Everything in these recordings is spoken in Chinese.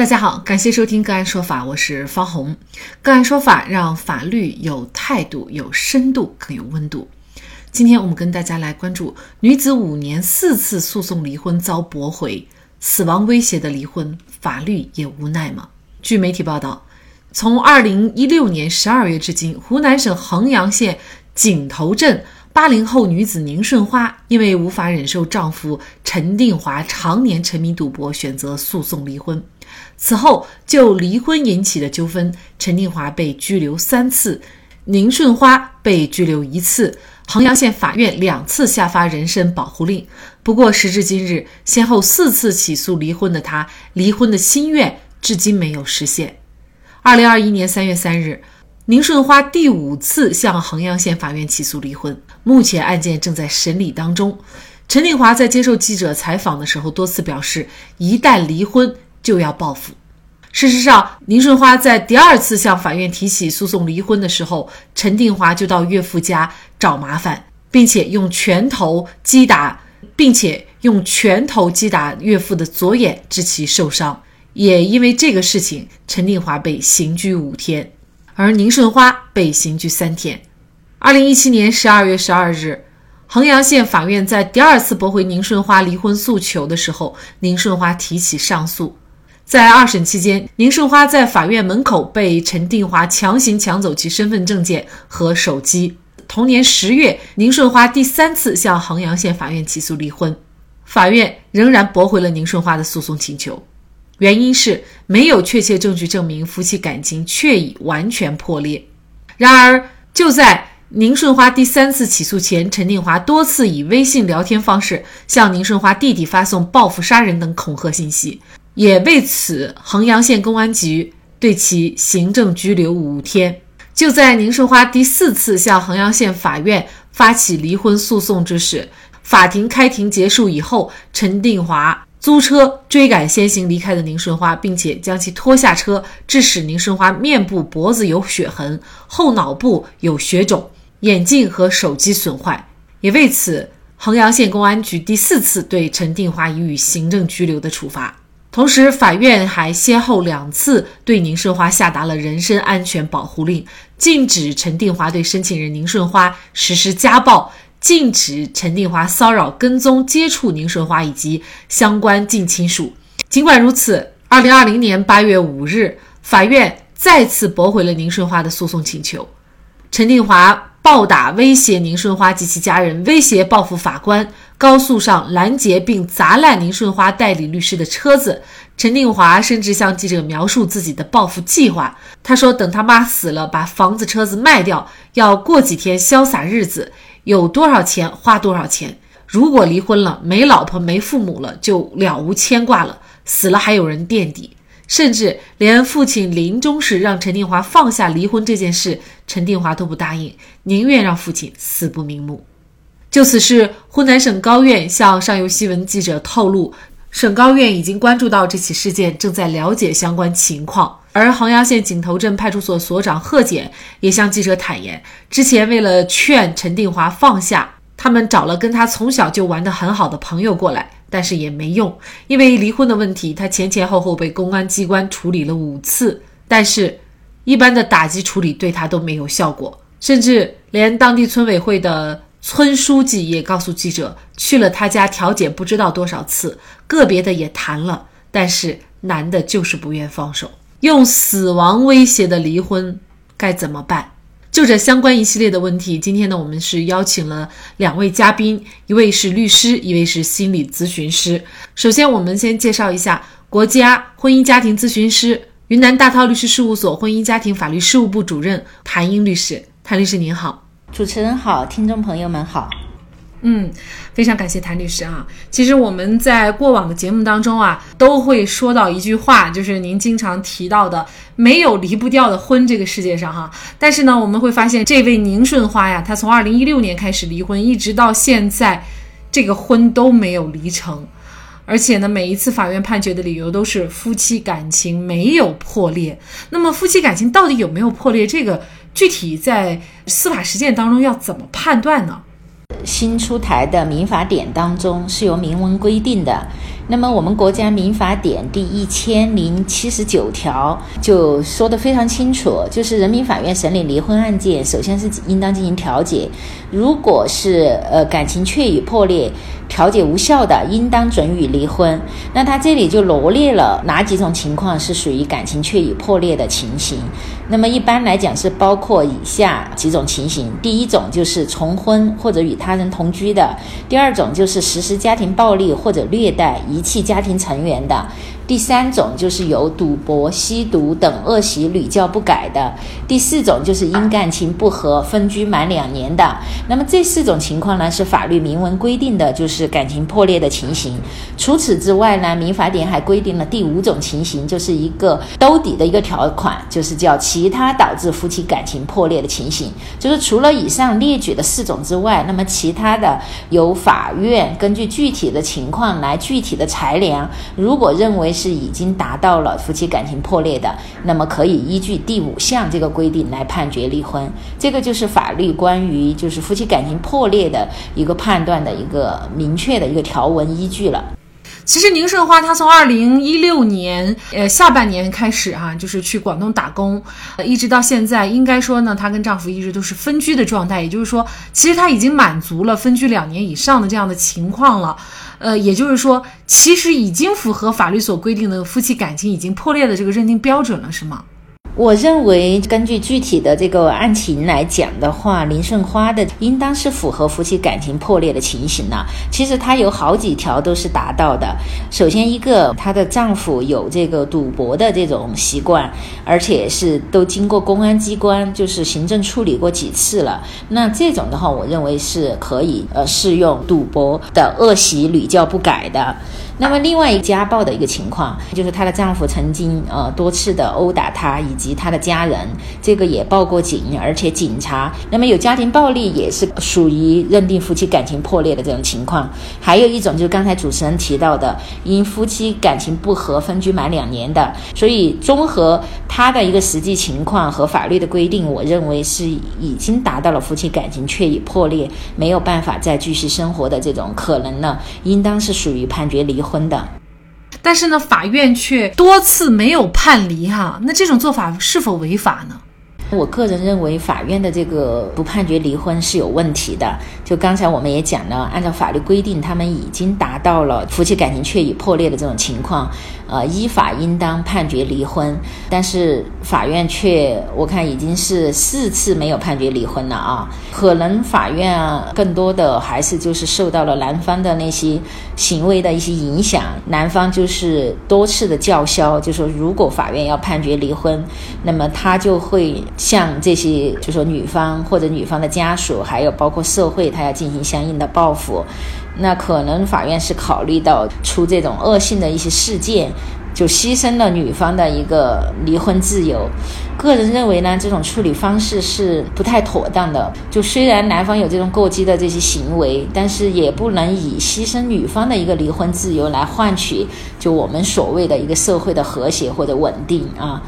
大家好，感谢收听个案说法，我是方红。个案说法让法律有态度、有深度、更有温度。今天我们跟大家来关注：女子五年四次诉讼离婚遭驳回，死亡威胁的离婚，法律也无奈吗？据媒体报道，从二零一六年十二月至今，湖南省衡阳县井头镇。八零后女子宁顺花因为无法忍受丈夫陈定华常年沉迷赌博，选择诉讼离婚。此后，就离婚引起的纠纷，陈定华被拘留三次，宁顺花被拘留一次。衡阳县法院两次下发人身保护令。不过，时至今日，先后四次起诉离婚的他，离婚的心愿至今没有实现。二零二一年三月三日。宁顺花第五次向衡阳县法院起诉离婚，目前案件正在审理当中。陈定华在接受记者采访的时候多次表示，一旦离婚就要报复。事实上，宁顺花在第二次向法院提起诉讼离婚的时候，陈定华就到岳父家找麻烦，并且用拳头击打，并且用拳头击打岳父的左眼，致其受伤。也因为这个事情，陈定华被刑拘五天。而宁顺花被刑拘三天。二零一七年十二月十二日，衡阳县法院在第二次驳回宁顺花离婚诉求的时候，宁顺花提起上诉。在二审期间，宁顺花在法院门口被陈定华强行抢走其身份证件和手机。同年十月，宁顺花第三次向衡阳县法院起诉离婚，法院仍然驳回了宁顺花的诉讼请求。原因是没有确切证据证明夫妻感情确已完全破裂。然而，就在宁顺花第三次起诉前，陈定华多次以微信聊天方式向宁顺花弟弟发送报复杀人等恐吓信息，也为此衡阳县公安局对其行政拘留五天。就在宁顺花第四次向衡阳县法院发起离婚诉讼之时，法庭开庭结束以后，陈定华。租车追赶先行离开的宁顺花，并且将其拖下车，致使宁顺花面部、脖子有血痕，后脑部有血肿，眼镜和手机损坏。也为此，衡阳县公安局第四次对陈定华予以行政拘留的处罚。同时，法院还先后两次对宁顺花下达了人身安全保护令，禁止陈定华对申请人宁顺花实施家暴。禁止陈定华骚扰、跟踪、接触宁顺花以及相关近亲属。尽管如此，二零二零年八月五日，法院再次驳回了宁顺花的诉讼请求。陈定华暴打、威胁宁顺花及其家人，威胁报复法官，高速上拦截并砸烂林顺花代理律师的车子。陈定华甚至向记者描述自己的报复计划。他说：“等他妈死了，把房子、车子卖掉，要过几天潇洒日子。”有多少钱花多少钱。如果离婚了，没老婆没父母了，就了无牵挂了。死了还有人垫底，甚至连父亲临终时让陈定华放下离婚这件事，陈定华都不答应，宁愿让父亲死不瞑目。就此事，湖南省高院向上游新闻记者透露，省高院已经关注到这起事件，正在了解相关情况。而衡阳县井头镇派出所所长贺检也向记者坦言，之前为了劝陈定华放下，他们找了跟他从小就玩得很好的朋友过来，但是也没用。因为离婚的问题，他前前后后被公安机关处理了五次，但是一般的打击处理对他都没有效果，甚至连当地村委会的村书记也告诉记者，去了他家调解不知道多少次，个别的也谈了，但是男的就是不愿放手。用死亡威胁的离婚该怎么办？就这相关一系列的问题，今天呢，我们是邀请了两位嘉宾，一位是律师，一位是心理咨询师。首先，我们先介绍一下国家婚姻家庭咨询师、云南大韬律师事务所婚姻家庭法律事务部主任谭英律师。谭律师您好，主持人好，听众朋友们好。嗯，非常感谢谭律师啊。其实我们在过往的节目当中啊，都会说到一句话，就是您经常提到的“没有离不掉的婚”这个世界上哈。但是呢，我们会发现这位宁顺花呀，她从二零一六年开始离婚，一直到现在，这个婚都没有离成，而且呢，每一次法院判决的理由都是夫妻感情没有破裂。那么，夫妻感情到底有没有破裂？这个具体在司法实践当中要怎么判断呢？新出台的民法典当中是有明文规定的，那么我们国家民法典第一千零七十九条就说的非常清楚，就是人民法院审理离婚案件，首先是应当进行调解，如果是呃感情确已破裂。调解无效的，应当准予离婚。那他这里就罗列了哪几种情况是属于感情确已破裂的情形。那么一般来讲是包括以下几种情形：第一种就是重婚或者与他人同居的；第二种就是实施家庭暴力或者虐待、遗弃家庭成员的。第三种就是有赌博、吸毒等恶习屡教不改的；第四种就是因感情不和分居满两年的。那么这四种情况呢，是法律明文规定的，就是感情破裂的情形。除此之外呢，民法典还规定了第五种情形，就是一个兜底的一个条款，就是叫其他导致夫妻感情破裂的情形。就是除了以上列举的四种之外，那么其他的由法院根据具体的情况来具体的裁量。如果认为是已经达到了夫妻感情破裂的，那么可以依据第五项这个规定来判决离婚。这个就是法律关于就是夫妻感情破裂的一个判断的一个明确的一个条文依据了。其实宁顺花她从二零一六年呃下半年开始哈，就是去广东打工，一直到现在，应该说呢，她跟丈夫一直都是分居的状态。也就是说，其实她已经满足了分居两年以上的这样的情况了。呃，也就是说，其实已经符合法律所规定的夫妻感情已经破裂的这个认定标准了，是吗？我认为，根据具体的这个案情来讲的话，林顺花的应当是符合夫妻感情破裂的情形了。其实她有好几条都是达到的。首先，一个她的丈夫有这个赌博的这种习惯，而且是都经过公安机关就是行政处理过几次了。那这种的话，我认为是可以呃适用赌博的恶习屡教不改的。那么，另外一家暴的一个情况，就是她的丈夫曾经呃多次的殴打她以及她的家人，这个也报过警，而且警察那么有家庭暴力也是属于认定夫妻感情破裂的这种情况。还有一种就是刚才主持人提到的，因夫妻感情不和分居满两年的，所以综合她的一个实际情况和法律的规定，我认为是已经达到了夫妻感情确已破裂，没有办法再继续生活的这种可能呢，应当是属于判决离婚。婚的，但是呢，法院却多次没有判离哈，那这种做法是否违法呢？我个人认为，法院的这个不判决离婚是有问题的。就刚才我们也讲了，按照法律规定，他们已经达到了夫妻感情确已破裂的这种情况，呃，依法应当判决离婚。但是法院却，我看已经是四次没有判决离婚了啊。可能法院啊，更多的还是就是受到了男方的那些行为的一些影响，男方就是多次的叫嚣，就说如果法院要判决离婚，那么他就会。向这些，就说女方或者女方的家属，还有包括社会，他要进行相应的报复，那可能法院是考虑到出这种恶性的一些事件，就牺牲了女方的一个离婚自由。个人认为呢，这种处理方式是不太妥当的。就虽然男方有这种过激的这些行为，但是也不能以牺牲女方的一个离婚自由来换取就我们所谓的一个社会的和谐或者稳定啊。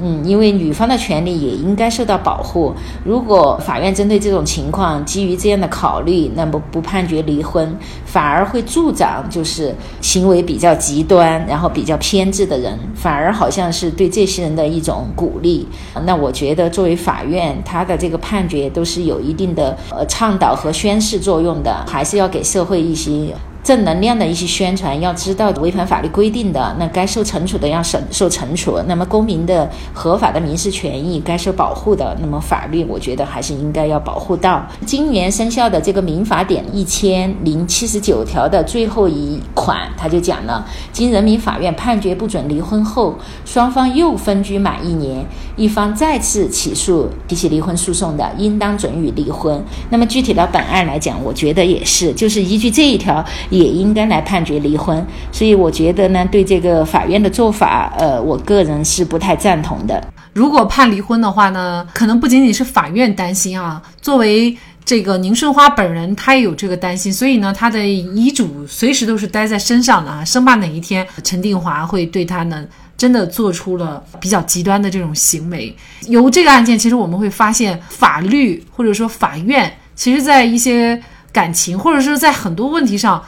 嗯，因为女方的权利也应该受到保护。如果法院针对这种情况基于这样的考虑，那么不判决离婚，反而会助长就是行为比较极端，然后比较偏执的人，反而好像是对这些人的一种鼓励。那我觉得，作为法院，他的这个判决都是有一定的呃倡导和宣示作用的，还是要给社会一些。正能量的一些宣传，要知道违反法律规定的，那该受惩处的要受受惩处。那么公民的合法的民事权益该受保护的，那么法律我觉得还是应该要保护到。今年生效的这个民法典一千零七十九条的最后一款，他就讲了：经人民法院判决不准离婚后，双方又分居满一年，一方再次起诉提起离婚诉讼的，应当准予离婚。那么具体到本案来讲，我觉得也是，就是依据这一条。也应该来判决离婚，所以我觉得呢，对这个法院的做法，呃，我个人是不太赞同的。如果判离婚的话呢，可能不仅仅是法院担心啊，作为这个宁顺花本人，她也有这个担心，所以呢，她的遗嘱随时都是待在身上的啊，生怕哪一天陈定华会对她呢真的做出了比较极端的这种行为。由这个案件，其实我们会发现，法律或者说法院，其实在一些感情或者是在很多问题上。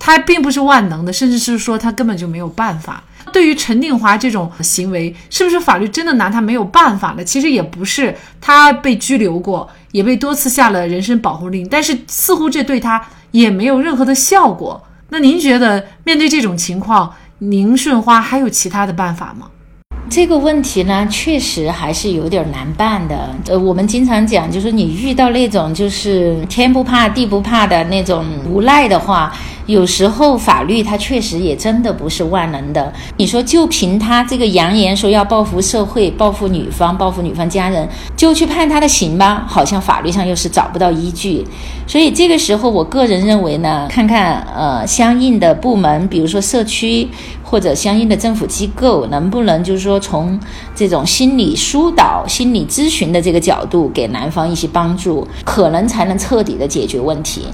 他并不是万能的，甚至是说他根本就没有办法。对于陈定华这种行为，是不是法律真的拿他没有办法了？其实也不是，他被拘留过，也被多次下了人身保护令，但是似乎这对他也没有任何的效果。那您觉得面对这种情况，宁顺花还有其他的办法吗？这个问题呢，确实还是有点难办的。呃，我们经常讲，就是你遇到那种就是天不怕地不怕的那种无赖的话。有时候法律它确实也真的不是万能的。你说就凭他这个扬言说要报复社会、报复女方、报复女方家人，就去判他的刑吧？好像法律上又是找不到依据。所以这个时候，我个人认为呢，看看呃相应的部门，比如说社区或者相应的政府机构，能不能就是说从这种心理疏导、心理咨询的这个角度给男方一些帮助，可能才能彻底的解决问题。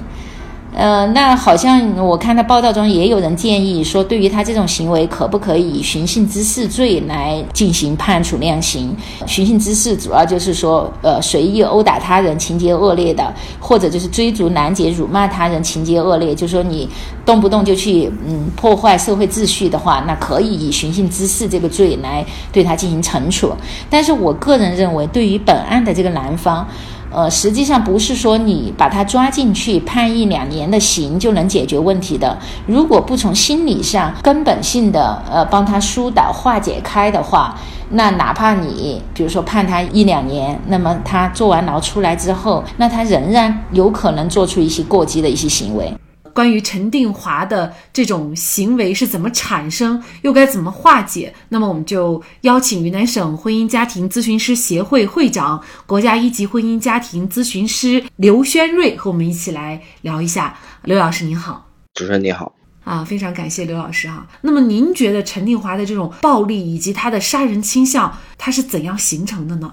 呃，那好像我看到报道中也有人建议说，对于他这种行为，可不可以以寻衅滋事罪来进行判处量刑？寻衅滋事主要就是说，呃，随意殴打他人，情节恶劣的；或者就是追逐拦截、辱骂他人，情节恶劣。就说你动不动就去嗯破坏社会秩序的话，那可以以寻衅滋事这个罪来对他进行惩处。但是我个人认为，对于本案的这个男方。呃，实际上不是说你把他抓进去判一两年的刑就能解决问题的。如果不从心理上根本性的呃帮他疏导化解开的话，那哪怕你比如说判他一两年，那么他坐完牢出来之后，那他仍然有可能做出一些过激的一些行为。关于陈定华的这种行为是怎么产生，又该怎么化解？那么我们就邀请云南省婚姻家庭咨询师协会会长、国家一级婚姻家庭咨询师刘轩瑞和我们一起来聊一下。刘老师您好，主持人你好，啊，非常感谢刘老师哈。那么您觉得陈定华的这种暴力以及他的杀人倾向，他是怎样形成的呢？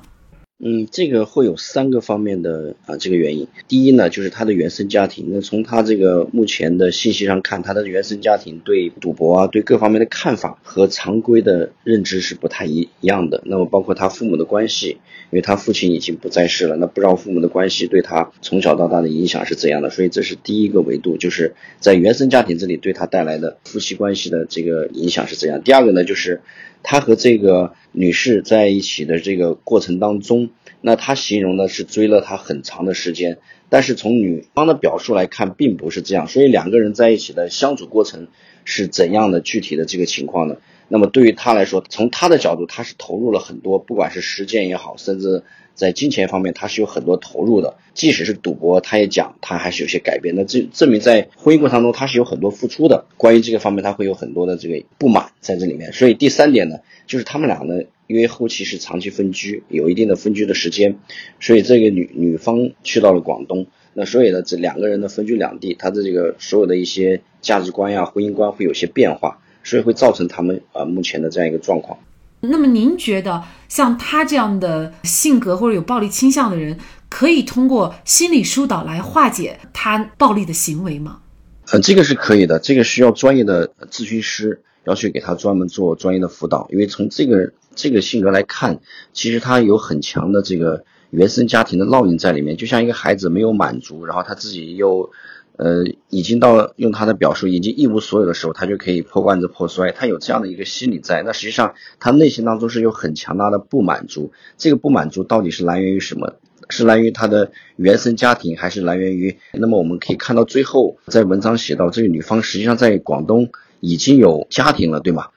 嗯，这个会有三个方面的啊，这个原因。第一呢，就是他的原生家庭。那从他这个目前的信息上看，他的原生家庭对赌博啊，对各方面的看法和常规的认知是不太一一样的。那么包括他父母的关系，因为他父亲已经不在世了，那不知道父母的关系对他从小到大的影响是怎样的。所以这是第一个维度，就是在原生家庭这里对他带来的夫妻关系的这个影响是怎样。第二个呢，就是他和这个女士在一起的这个过程当中。那他形容的是追了她很长的时间，但是从女方的表述来看，并不是这样。所以两个人在一起的相处过程是怎样的具体的这个情况呢？那么对于他来说，从他的角度，他是投入了很多，不管是时间也好，甚至在金钱方面，他是有很多投入的。即使是赌博，他也讲他还是有些改变。那这证明在婚姻过程中，他是有很多付出的。关于这个方面，他会有很多的这个不满在这里面。所以第三点呢，就是他们俩呢。因为后期是长期分居，有一定的分居的时间，所以这个女女方去到了广东，那所以呢，这两个人呢分居两地，他的这个所有的一些价值观呀、婚姻观会有些变化，所以会造成他们啊目前的这样一个状况。那么您觉得像他这样的性格或者有暴力倾向的人，可以通过心理疏导来化解他暴力的行为吗？呃，这个是可以的，这个需要专业的咨询师要去给他专门做专业的辅导，因为从这个。这个性格来看，其实他有很强的这个原生家庭的烙印在里面，就像一个孩子没有满足，然后他自己又，呃，已经到用他的表述已经一无所有的时候，他就可以破罐子破摔，他有这样的一个心理在。那实际上他内心当中是有很强大的不满足，这个不满足到底是来源于什么？是来源于他的原生家庭，还是来源于？那么我们可以看到最后在文章写到，这个女方实际上在广东已经有家庭了，对吗？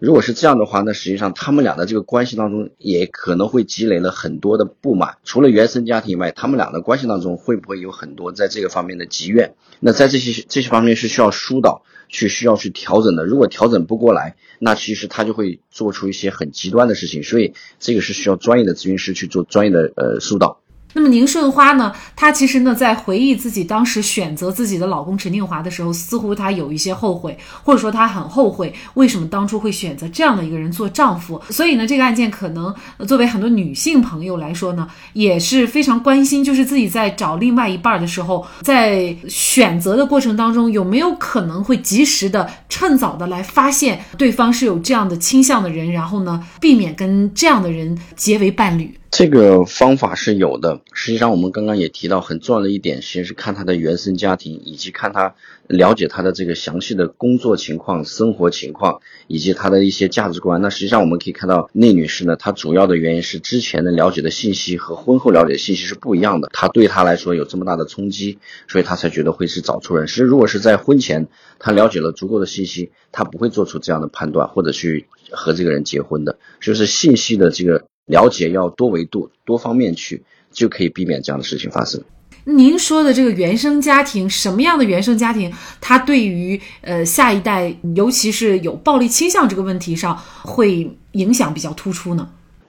如果是这样的话，那实际上他们俩的这个关系当中也可能会积累了很多的不满。除了原生家庭以外，他们俩的关系当中会不会有很多在这个方面的积怨？那在这些这些方面是需要疏导，去需要去调整的。如果调整不过来，那其实他就会做出一些很极端的事情。所以这个是需要专业的咨询师去做专业的呃疏导。那么宁顺花呢？她其实呢，在回忆自己当时选择自己的老公陈定华的时候，似乎她有一些后悔，或者说她很后悔，为什么当初会选择这样的一个人做丈夫？所以呢，这个案件可能作为很多女性朋友来说呢，也是非常关心，就是自己在找另外一半的时候，在选择的过程当中，有没有可能会及时的、趁早的来发现对方是有这样的倾向的人，然后呢，避免跟这样的人结为伴侣。这个方法是有的。实际上，我们刚刚也提到很重要的一点，其实是看他的原生家庭，以及看他了解他的这个详细的工作情况、生活情况，以及他的一些价值观。那实际上我们可以看到，内女士呢，她主要的原因是之前的了解的信息和婚后了解的信息是不一样的。她对她来说有这么大的冲击，所以她才觉得会是找错人。其实如果是在婚前，她了解了足够的信息，她不会做出这样的判断，或者去和这个人结婚的。就是信息的这个。了解要多维度、多方面去，就可以避免这样的事情发生。您说的这个原生家庭，什么样的原生家庭，他对于呃下一代，尤其是有暴力倾向这个问题上，会影响比较突出呢？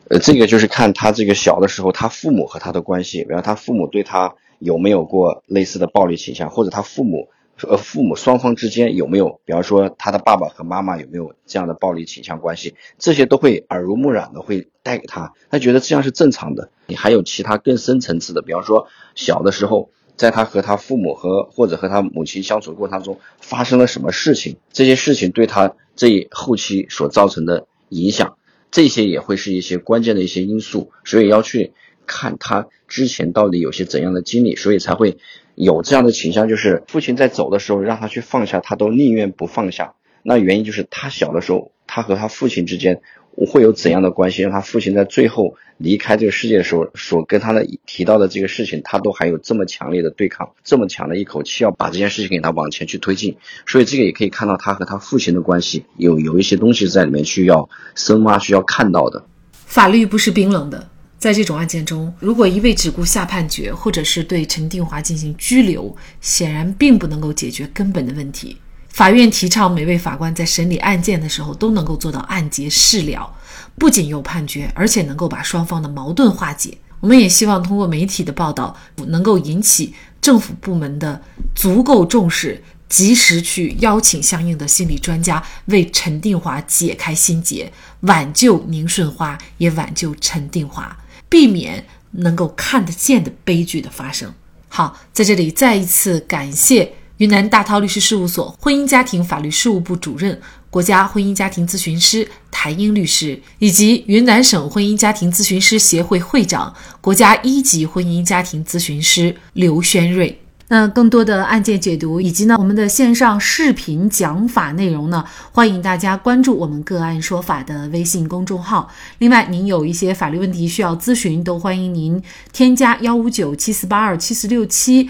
呃，这个就是看他这个小的时候，他父母和他的关系，比方他父母对他有没有过类似的暴力倾向，或者他父母。呃，父母双方之间有没有，比方说他的爸爸和妈妈有没有这样的暴力倾向关系，这些都会耳濡目染的会带给他，他觉得这样是正常的。你还有其他更深层次的，比方说小的时候，在他和他父母和或者和他母亲相处过程中发生了什么事情，这些事情对他这后期所造成的影响，这些也会是一些关键的一些因素，所以要去看他之前到底有些怎样的经历，所以才会。有这样的倾向，就是父亲在走的时候让他去放下，他都宁愿不放下。那原因就是他小的时候，他和他父亲之间会有怎样的关系，让他父亲在最后离开这个世界的时候，所跟他的提到的这个事情，他都还有这么强烈的对抗，这么强的一口气要把这件事情给他往前去推进。所以这个也可以看到他和他父亲的关系有有一些东西在里面需要深挖，需要看到的。法律不是冰冷的。在这种案件中，如果一味只顾下判决，或者是对陈定华进行拘留，显然并不能够解决根本的问题。法院提倡每位法官在审理案件的时候都能够做到案结事了，不仅有判决，而且能够把双方的矛盾化解。我们也希望通过媒体的报道，能够引起政府部门的足够重视。及时去邀请相应的心理专家为陈定华解开心结，挽救宁顺花，也挽救陈定华，避免能够看得见的悲剧的发生。好，在这里再一次感谢云南大韬律师事务所婚姻家庭法律事务部主任、国家婚姻家庭咨询师谭英律师，以及云南省婚姻家庭咨询师协会会长、国家一级婚姻家庭咨询师刘轩瑞。那更多的案件解读以及呢我们的线上视频讲法内容呢，欢迎大家关注我们个案说法的微信公众号。另外，您有一些法律问题需要咨询，都欢迎您添加幺五九七四八二七四六七